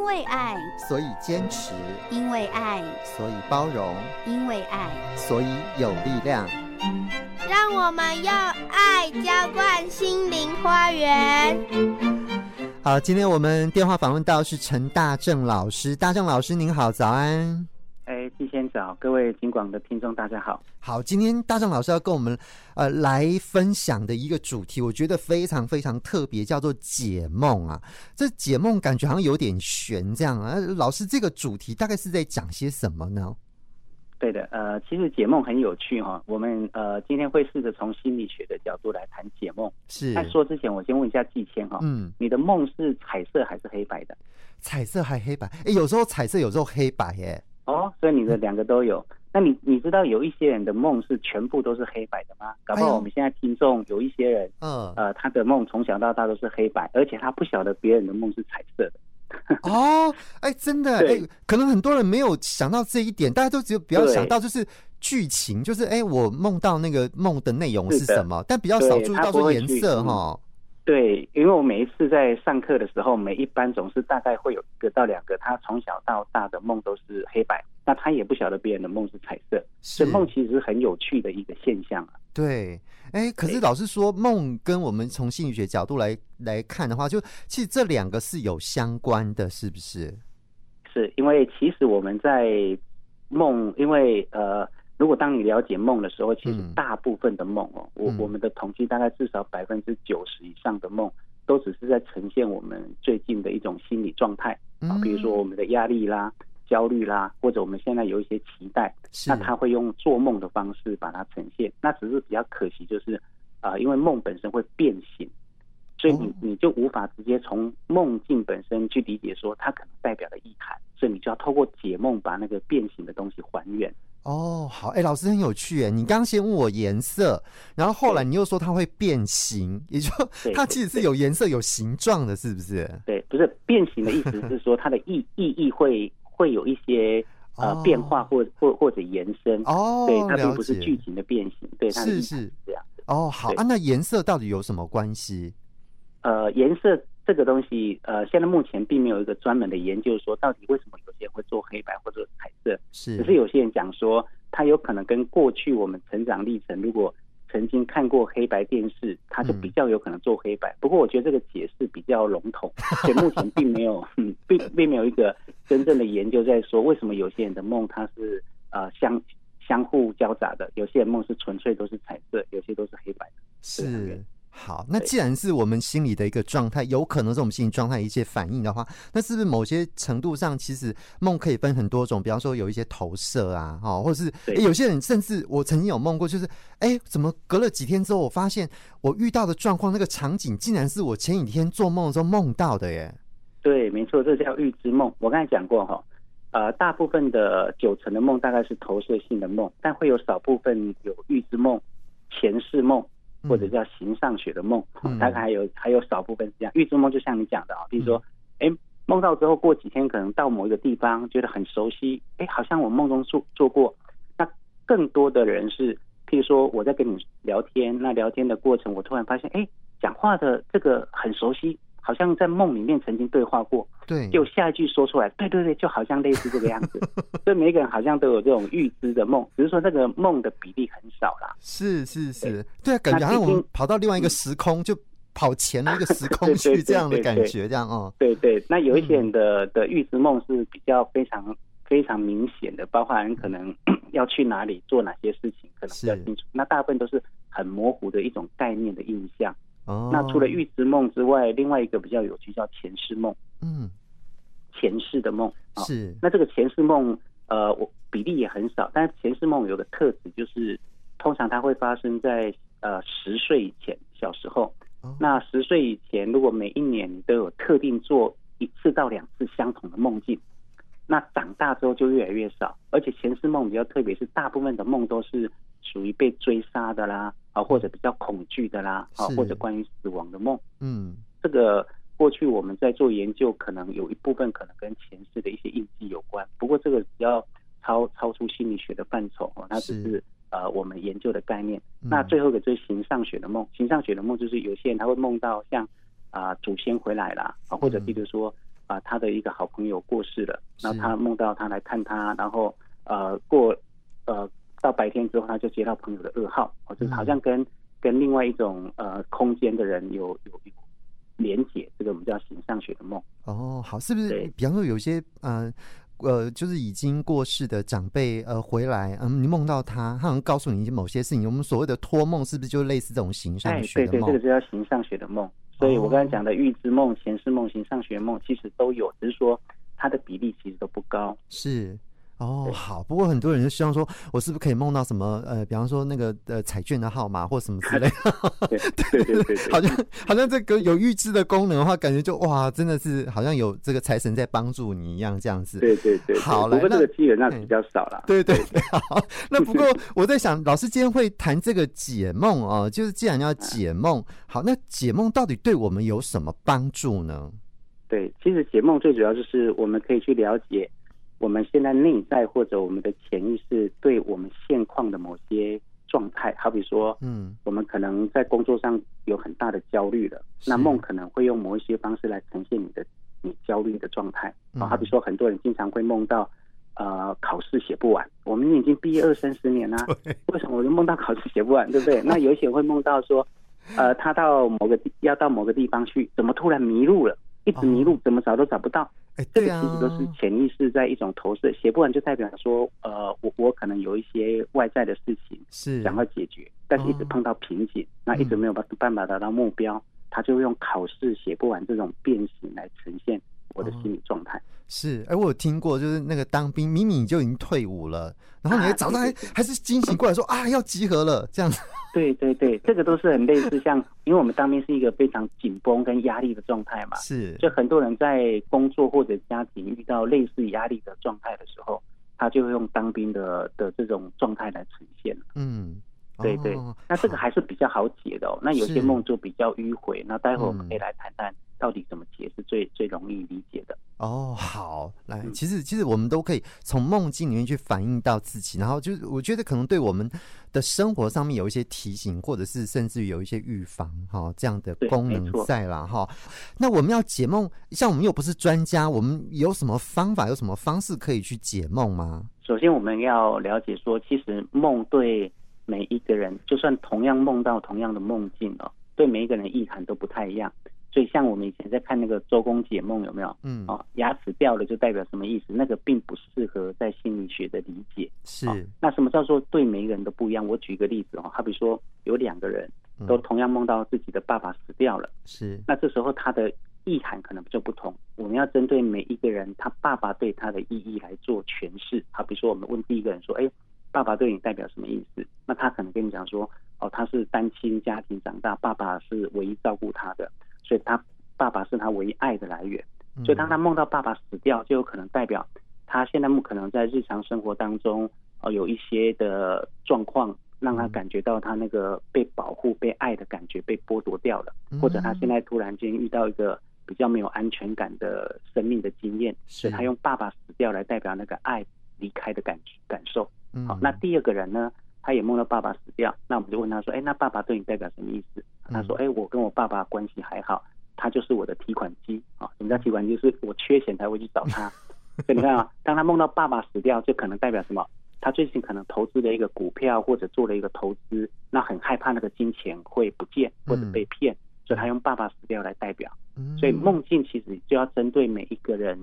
因为爱，所以坚持；因为爱，所以包容；因为爱，所以有力量。让我们用爱浇灌心灵花园。好，今天我们电话访问到是陈大正老师。大正老师您好，早安。各位金广的听众大家好。好，今天大正老师要跟我们呃来分享的一个主题，我觉得非常非常特别，叫做解梦啊。这解梦感觉好像有点悬，这样啊。老师，这个主题大概是在讲些什么呢？对的，呃，其实解梦很有趣哈、哦。我们呃今天会试着从心理学的角度来谈解梦。是。在说之前，我先问一下季谦哈，嗯，你的梦是彩色还是黑白的？彩色还黑白？哎，有时候彩色，有时候黑白，耶。哦，所以你的两个都有。嗯、那你你知道有一些人的梦是全部都是黑白的吗？搞不好我们现在听众有一些人，嗯、哎，呃，他的梦从小到大都是黑白，而且他不晓得别人的梦是彩色的。哦，哎，真的，哎，可能很多人没有想到这一点，大家都只有比较想到就是剧情，就是哎，我梦到那个梦的内容是什么，但比较少注意到说颜色哈。对，因为我每一次在上课的时候，每一班总是大概会有一个到两个，他从小到大的梦都是黑白，那他也不晓得别人的梦是彩色，所以梦其实是很有趣的一个现象啊。对，哎，可是老师说梦跟我们从心理学角度来来看的话，就其实这两个是有相关的，是不是？是因为其实我们在梦，因为呃。如果当你了解梦的时候，其实大部分的梦哦，我、嗯、我们的统计大概至少百分之九十以上的梦，都只是在呈现我们最近的一种心理状态啊，比如说我们的压力啦、焦虑啦，或者我们现在有一些期待，那他会用做梦的方式把它呈现。那只是比较可惜，就是啊、呃，因为梦本身会变形，所以你你就无法直接从梦境本身去理解说它可能代表的意涵，所以你就要透过解梦把那个变形的东西还原。哦，好，哎，老师很有趣，哎，你刚刚先问我颜色，然后后来你又说它会变形，也就它其实是有颜色、有形状的，是不是？对，不是变形的意思是说它的意意义会会有一些呃变化或或或者延伸哦，对，它并不是剧情的变形，对，它是是这样。哦，好啊，那颜色到底有什么关系？呃，颜色。这个东西，呃，现在目前并没有一个专门的研究说到底为什么有些人会做黑白或者彩色，是，只是有些人讲说，他有可能跟过去我们成长历程，如果曾经看过黑白电视，他就比较有可能做黑白。嗯、不过我觉得这个解释比较笼统，所以目前并没有，嗯，并并没有一个真正的研究在说为什么有些人的梦它是呃相相互交杂的，有些人梦是纯粹都是彩色，有些都是黑白的，是。好，那既然是我们心理的一个状态，有可能是我们心理状态一些反应的话，那是不是某些程度上，其实梦可以分很多种？比方说有一些投射啊，哈，或者是、欸、有些人甚至我曾经有梦过，就是哎、欸，怎么隔了几天之后，我发现我遇到的状况，那个场景竟然是我前几天做梦的时候梦到的耶？对，没错，这叫预知梦。我刚才讲过哈，呃，大部分的九成的梦大概是投射性的梦，但会有少部分有预知梦、前世梦。或者叫形上学的梦，嗯、大概还有还有少部分是这样。预知梦就像你讲的啊，比如说，哎、嗯，梦到之后过几天，可能到某一个地方觉得很熟悉，哎，好像我梦中做做过。那更多的人是，譬如说我在跟你聊天，那聊天的过程，我突然发现，哎，讲话的这个很熟悉。好像在梦里面曾经对话过，对，就下一句说出来，对对对，就好像类似这个样子。所以每个人好像都有这种预知的梦，只是说这个梦的比例很少啦。是是是，对啊，感觉好像我们跑到另外一个时空，就跑前了一个时空 去这样的感觉，这样哦。对对，那有一些人的的预知梦是比较非常非常明显的，包括人可能 要去哪里做哪些事情，可能比较清楚。那大部分都是很模糊的一种概念的印象。那除了预知梦之外，另外一个比较有趣叫前世梦。嗯，前世的梦是。那这个前世梦，呃，我比例也很少，但是前世梦有个特质，就是通常它会发生在呃十岁以前，小时候。那十岁以前，如果每一年你都有特定做一次到两次相同的梦境，那长大之后就越来越少。而且前世梦比较特别，是大部分的梦都是属于被追杀的啦。啊，或者比较恐惧的啦，啊，或者关于死亡的梦，嗯，这个过去我们在做研究，可能有一部分可能跟前世的一些印记有关。不过这个只要超超出心理学的范畴哦，它只是，是呃我们研究的概念。嗯、那最后一个就是形上学的梦，形上学的梦就是有些人他会梦到像啊、呃、祖先回来了啊，或者比如说啊、呃，他的一个好朋友过世了，然后他梦到他来看他，然后呃过呃到白天之后，他就接到朋友的噩耗，哦，就是好像跟、嗯、跟另外一种呃空间的人有有有连结，这个我们叫形上学的梦。哦，好，是不是？比方说有些呃。呃，就是已经过世的长辈呃回来，嗯，你梦到他，他好像告诉你一些某些事情。我们所谓的托梦，是不是就类似这种形上学的梦？对对，这个就叫形上学的梦。所以我刚才讲的预知梦、前世梦、形上学梦，其实都有，只是说它的比例其实都不高。是。哦，好。不过很多人就希望说，我是不是可以梦到什么？呃，比方说那个呃彩券的号码或什么之类的。对对对对，好像好像这个有预知的功能的话，感觉就哇，真的是好像有这个财神在帮助你一样，这样子。对对对，好了，不过这个机缘那比较少了。对对对，好。那不过 我在想，老师今天会谈这个解梦啊，就是既然要解梦，好，那解梦到底对我们有什么帮助呢？对，其实解梦最主要就是我们可以去了解。我们现在内在或者我们的潜意识对我们现况的某些状态，好比说，嗯，我们可能在工作上有很大的焦虑了，那梦可能会用某一些方式来呈现你的你焦虑的状态。啊，好比说，很多人经常会梦到，呃，考试写不完。我们已经毕业二三十年了，为什么我就梦到考试写不完，对不对？那有些人会梦到说，呃，他到某个地要到某个地方去，怎么突然迷路了？一直迷路，怎么找都找不到。哎，这个其实都是潜意识在一种投射，写不完就代表说，呃，我我可能有一些外在的事情是。想要解决，但是一直碰到瓶颈，那一直没有办办法达到目标，他就用考试写不完这种变形来呈现我的心理状态。是，哎，我有听过，就是那个当兵，明明你就已经退伍了，然后你还早上还还是惊醒过来说啊，要集合了，这样子。对对对，这个都是很类似，像因为我们当兵是一个非常紧绷跟压力的状态嘛，是，就很多人在工作或者家庭遇到类似压力的状态的时候，他就会用当兵的的这种状态来呈现。嗯，对对，那这个还是比较好解的哦。那有些梦就比较迂回，那待会我们可以来谈谈。到底怎么解是最最容易理解的？哦，好，来，其实其实我们都可以从梦境里面去反映到自己，然后就是我觉得可能对我们的生活上面有一些提醒，或者是甚至于有一些预防哈这样的功能在啦。哈。那我们要解梦，像我们又不是专家，我们有什么方法，有什么方式可以去解梦吗？首先我们要了解说，其实梦对每一个人，就算同样梦到同样的梦境哦，对每一个人意涵都不太一样。所以，像我们以前在看那个周公解梦，有没有？嗯，哦，牙齿掉了就代表什么意思？那个并不适合在心理学的理解。是。那什么叫做对每一个人都不一样？我举一个例子哦，好比说有两个人都同样梦到自己的爸爸死掉了。是。那这时候他的意涵可能就不同。我们要针对每一个人，他爸爸对他的意义来做诠释。好比说，我们问第一个人说：“哎，爸爸对你代表什么意思？”那他可能跟你讲说：“哦，他是单亲家庭长大，爸爸是唯一照顾他的。”所以他爸爸是他唯一爱的来源，所以当他梦到爸爸死掉，就有可能代表他现在不可能在日常生活当中呃有一些的状况，让他感觉到他那个被保护、被爱的感觉被剥夺掉了，或者他现在突然间遇到一个比较没有安全感的生命的经验，所以他用爸爸死掉来代表那个爱离开的感感受。好，那第二个人呢，他也梦到爸爸死掉，那我们就问他说：“哎，那爸爸对你代表什么意思？”他说：“哎，我跟我爸爸关系还好，他就是我的提款机啊。什么叫提款机？就是我缺钱才会去找他。所以你看啊，当他梦到爸爸死掉，就可能代表什么？他最近可能投资了一个股票，或者做了一个投资，那很害怕那个金钱会不见或者被骗，所以他用爸爸死掉来代表。所以梦境其实就要针对每一个人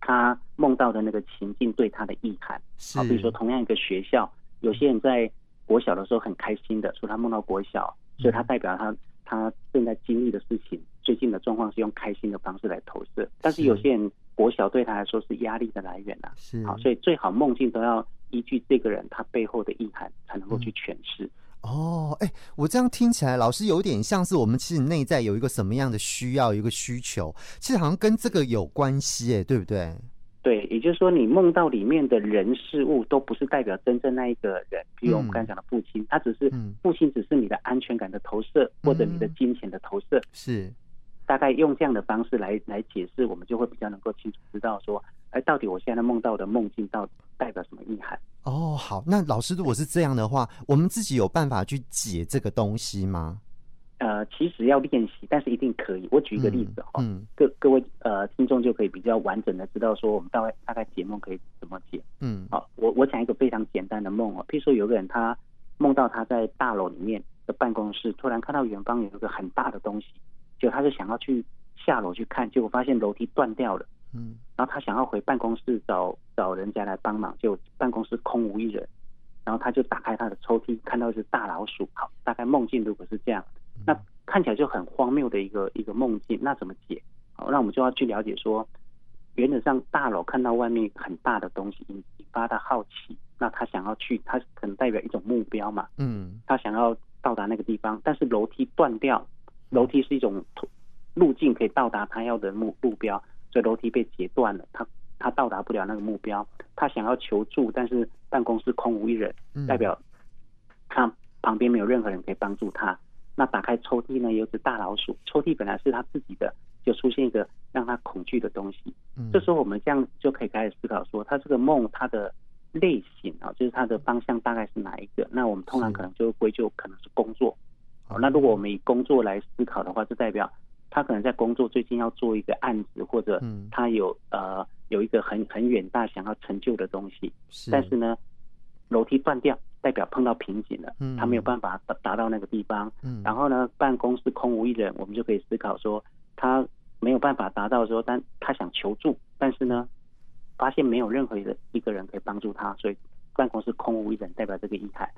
他梦到的那个情境对他的意涵。好，比如说同样一个学校，有些人在国小的时候很开心的，说他梦到国小。所以，他代表他他正在经历的事情，最近的状况是用开心的方式来投射。但是，有些人国小对他来说是压力的来源呐。是。好，所以最好梦境都要依据这个人他背后的意涵，才能够去诠释。嗯。哦，哎，我这样听起来，老师有点像是我们其实内在有一个什么样的需要，有一个需求，其实好像跟这个有关系，哎，对不对？对，也就是说，你梦到里面的人事物都不是代表真正那一个人，比如我们刚才讲的父亲，他只是父亲，只是你的安全感的投射，或者你的金钱的投射。是，大概用这样的方式来来解释，我们就会比较能够清楚知道说，哎，到底我现在梦到的梦境到底代表什么意涵？哦，好，那老师如果是这样的话，我们自己有办法去解这个东西吗？呃，其实要练习，但是一定可以。我举一个例子哈，嗯，各各位呃听众就可以比较完整的知道说，我们大概大概解梦可以怎么解。嗯，好，我我讲一个非常简单的梦哦，譬如说有个人他梦到他在大楼里面的办公室，突然看到远方有一个很大的东西，就他就想要去下楼去看，结果发现楼梯断掉了。嗯，然后他想要回办公室找找人家来帮忙，就办公室空无一人，然后他就打开他的抽屉，看到一只大老鼠。好，大概梦境如果是这样，那看起来就很荒谬的一个一个梦境，那怎么解？好，那我们就要去了解说，原则上大楼看到外面很大的东西，引引发他好奇，那他想要去，他可能代表一种目标嘛。嗯，他想要到达那个地方，但是楼梯断掉，楼梯是一种路径可以到达他要的目目标。所以楼梯被截断了，他他到达不了那个目标，他想要求助，但是办公室空无一人，代表他旁边没有任何人可以帮助他。那打开抽屉呢，有只大老鼠，抽屉本来是他自己的，就出现一个让他恐惧的东西。嗯这时候我们这样就可以开始思考说，他这个梦它的类型啊，就是它的方向大概是哪一个？那我们通常可能就会归咎可能是工作。好，那如果我们以工作来思考的话，就代表。他可能在工作，最近要做一个案子，或者他有呃有一个很很远大想要成就的东西，是但是呢，楼梯断掉，代表碰到瓶颈了，他没有办法达达到那个地方。然后呢，办公室空无一人，我们就可以思考说，他没有办法达到说，但他想求助，但是呢，发现没有任何一个一个人可以帮助他，所以办公室空无一人，代表这个意涵。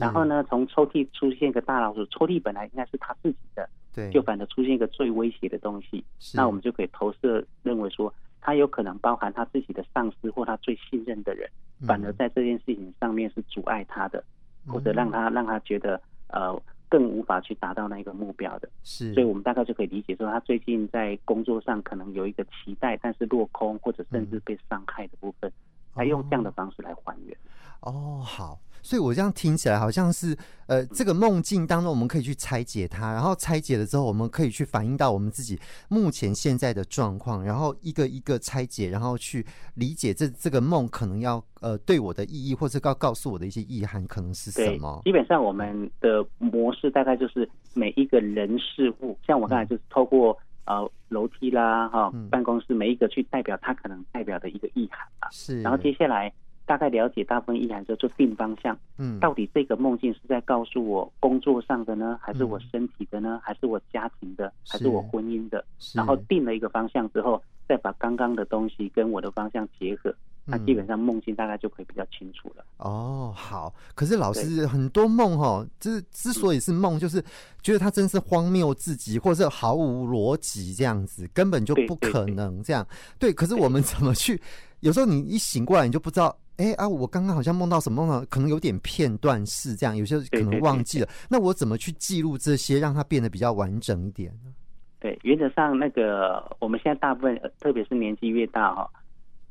然后呢，从抽屉出现一个大老鼠，抽屉本来应该是他自己的。对，就反而出现一个最威胁的东西，那我们就可以投射认为说，他有可能包含他自己的上司或他最信任的人，反而在这件事情上面是阻碍他的，或者让他让他觉得呃更无法去达到那个目标的。是，所以我们大概就可以理解说，他最近在工作上可能有一个期待，但是落空或者甚至被伤害的部分，来用这样的方式来还原。哦，好。所以，我这样听起来好像是，呃，这个梦境当中，我们可以去拆解它，然后拆解了之后，我们可以去反映到我们自己目前现在的状况，然后一个一个拆解，然后去理解这这个梦可能要呃对我的意义，或者告告诉我的一些意涵可能是什么。基本上，我们的模式大概就是每一个人事物，像我刚才就是透过呃楼梯啦，哈、嗯，办公室每一个去代表它可能代表的一个意涵吧。是，然后接下来。大概了解大部分意涵之后，就定方向。嗯，到底这个梦境是在告诉我工作上的呢，还是我身体的呢，还是我家庭的，还是我婚姻的？然后定了一个方向之后，再把刚刚的东西跟我的方向结合，那基本上梦境大概就可以比较清楚了。哦，好。可是老师很多梦哈，就是之所以是梦，就是觉得它真是荒谬至极，或者是毫无逻辑这样子，根本就不可能这样。对，可是我们怎么去？有时候你一醒过来，你就不知道。哎啊！我刚刚好像梦到什么可能有点片段式这样，有些可能忘记了。那我怎么去记录这些，让它变得比较完整一点呢？对，原则上那个我们现在大部分，特别是年纪越大哈，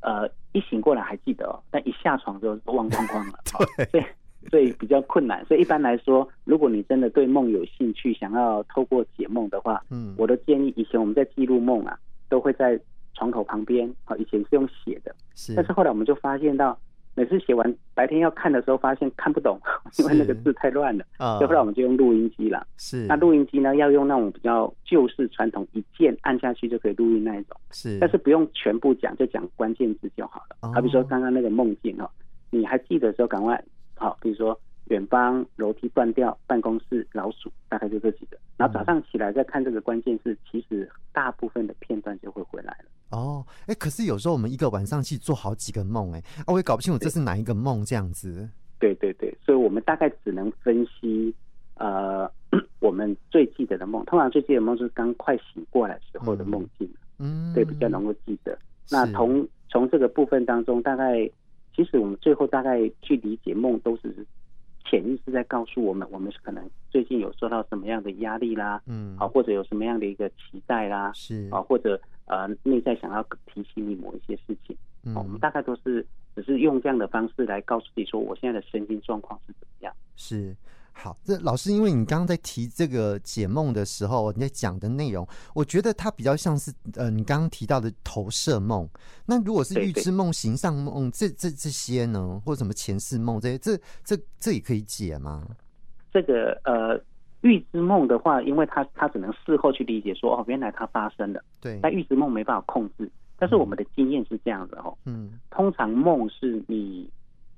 呃，一醒过来还记得，但一下床就忘光光了。对，所以 所以比较困难。所以一般来说，如果你真的对梦有兴趣，想要透过解梦的话，嗯，我都建议，以前我们在记录梦啊，都会在床头旁边啊，以前是用写的，是，但是后来我们就发现到。每次写完，白天要看的时候，发现看不懂，因为那个字太乱了。啊，后来我们就用录音机了。是，那录音机呢，要用那种比较旧式传统，一键按下去就可以录音那一种。是，但是不用全部讲，就讲关键字就好了。好，比如说刚刚那个梦境哦，你还记得的时候赶快好，比如说远方楼梯断掉，办公室老鼠，大概就这几个。然后早上起来再看这个关键字，其实大部分的片段就会回来了。哦，哎，可是有时候我们一个晚上去做好几个梦，哎，啊，我也搞不清楚这是哪一个梦这样子。对对对，所以我们大概只能分析，呃，我们最记得的梦，通常最记得的梦是刚快醒过来时候的梦境，嗯，对，比较能够记得。那从从这个部分当中，大概其实我们最后大概去理解梦，都是潜意识在告诉我们，我们是可能最近有受到什么样的压力啦，嗯，啊，或者有什么样的一个期待啦，是啊，或者。呃，内在想要提醒你某一些事情，嗯，我们大概都是只是用这样的方式来告诉自己说，我现在的身心状况是怎么样。是，好，这老师，因为你刚刚在提这个解梦的时候，你在讲的内容，我觉得它比较像是呃，你刚刚提到的投射梦。那如果是预知梦、形上梦，这这这些呢，或者什么前世梦这些，这这这也可以解吗？这个呃。预知梦的话，因为它它只能事后去理解说，哦，原来它发生了。对。但预知梦没办法控制。但是我们的经验是这样的哦。嗯。通常梦是你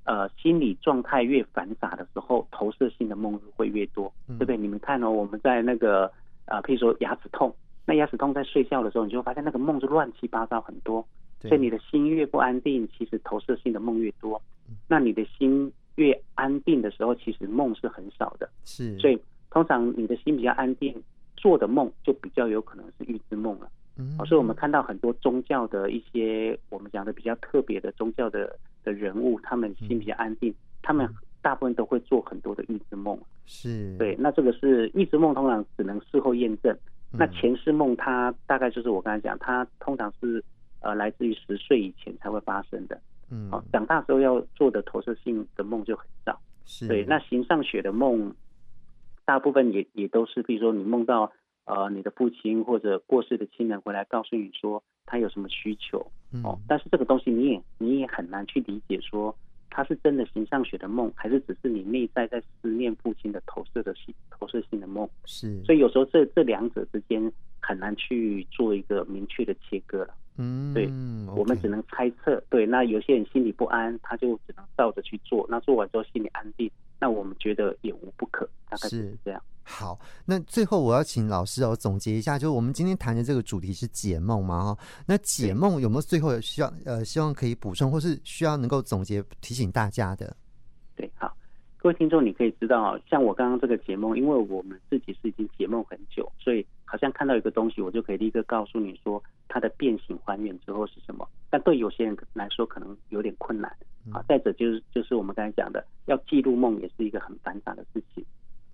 呃心理状态越繁杂的时候，投射性的梦会越多，嗯、对不对？你们看哦，我们在那个呃，譬如说牙齿痛，那牙齿痛在睡觉的时候，你就会发现那个梦是乱七八糟很多。所以你的心越不安定，其实投射性的梦越多。那你的心越安定的时候，其实梦是很少的。是。所以。通常你的心比较安定，做的梦就比较有可能是预知梦了。嗯，所以我们看到很多宗教的一些我们讲的比较特别的宗教的的人物，他们心比较安定，他们大部分都会做很多的预知梦。是，对。那这个是预知梦，通常只能事后验证。那前世梦，它大概就是我刚才讲，它通常是呃来自于十岁以前才会发生的。嗯，好，长大之后要做的投射性的梦就很少。是，对。那形上学的梦。大部分也也都是，比如说你梦到呃你的父亲或者过世的亲人回来告诉你说他有什么需求哦，嗯、但是这个东西你也你也很难去理解说他是真的形象学的梦，还是只是你内在在思念父亲的投射的性投射性的梦。是，所以有时候这这两者之间很难去做一个明确的切割了。嗯，对，嗯、我们只能猜测。对，那有些人心里不安，他就只能照着去做，那做完之后心里安定。那我们觉得也无不可，大概是这样。好，那最后我要请老师哦总结一下，就是我们今天谈的这个主题是解梦嘛哈？那解梦有没有最后需要呃希望可以补充，或是需要能够总结提醒大家的？对，好，各位听众，你可以知道，像我刚刚这个解梦，因为我们自己是已经解梦很久，所以好像看到一个东西，我就可以立刻告诉你说它的变形还原之后是什么。但对有些人来说，可能有点困难。啊，再者就是就是我们刚才讲的，要记录梦也是一个很繁杂的事情。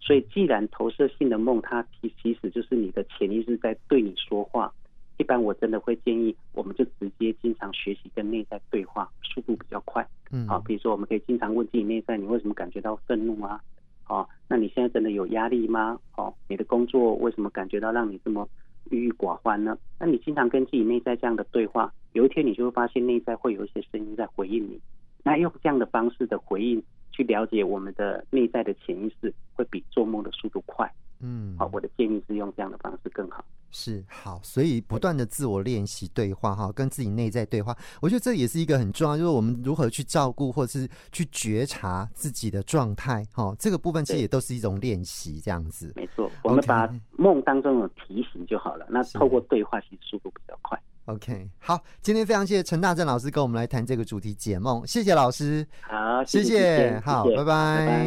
所以，既然投射性的梦，它其其实就是你的潜意识在对你说话。一般我真的会建议，我们就直接经常学习跟内在对话，速度比较快。嗯，好，比如说我们可以经常问自己内在，你为什么感觉到愤怒啊？哦，那你现在真的有压力吗？哦，你的工作为什么感觉到让你这么郁郁寡欢呢？那你经常跟自己内在这样的对话，有一天你就会发现内在会有一些声音在回应你。那用这样的方式的回应去了解我们的内在的潜意识，会比做梦的速度快。嗯，好，我的建议是用这样的方式更好。是好，所以不断的自我练习对话哈，跟自己内在对话，我觉得这也是一个很重要，就是我们如何去照顾或者是去觉察自己的状态哈，这个部分其实也都是一种练习，这样子。没错，我们把梦当中有提醒就好了。那透过对话，其实速度比较快。OK，好，今天非常谢谢陈大正老师跟我们来谈这个主题解梦，谢谢老师，好，谢谢，谢谢好。拜拜。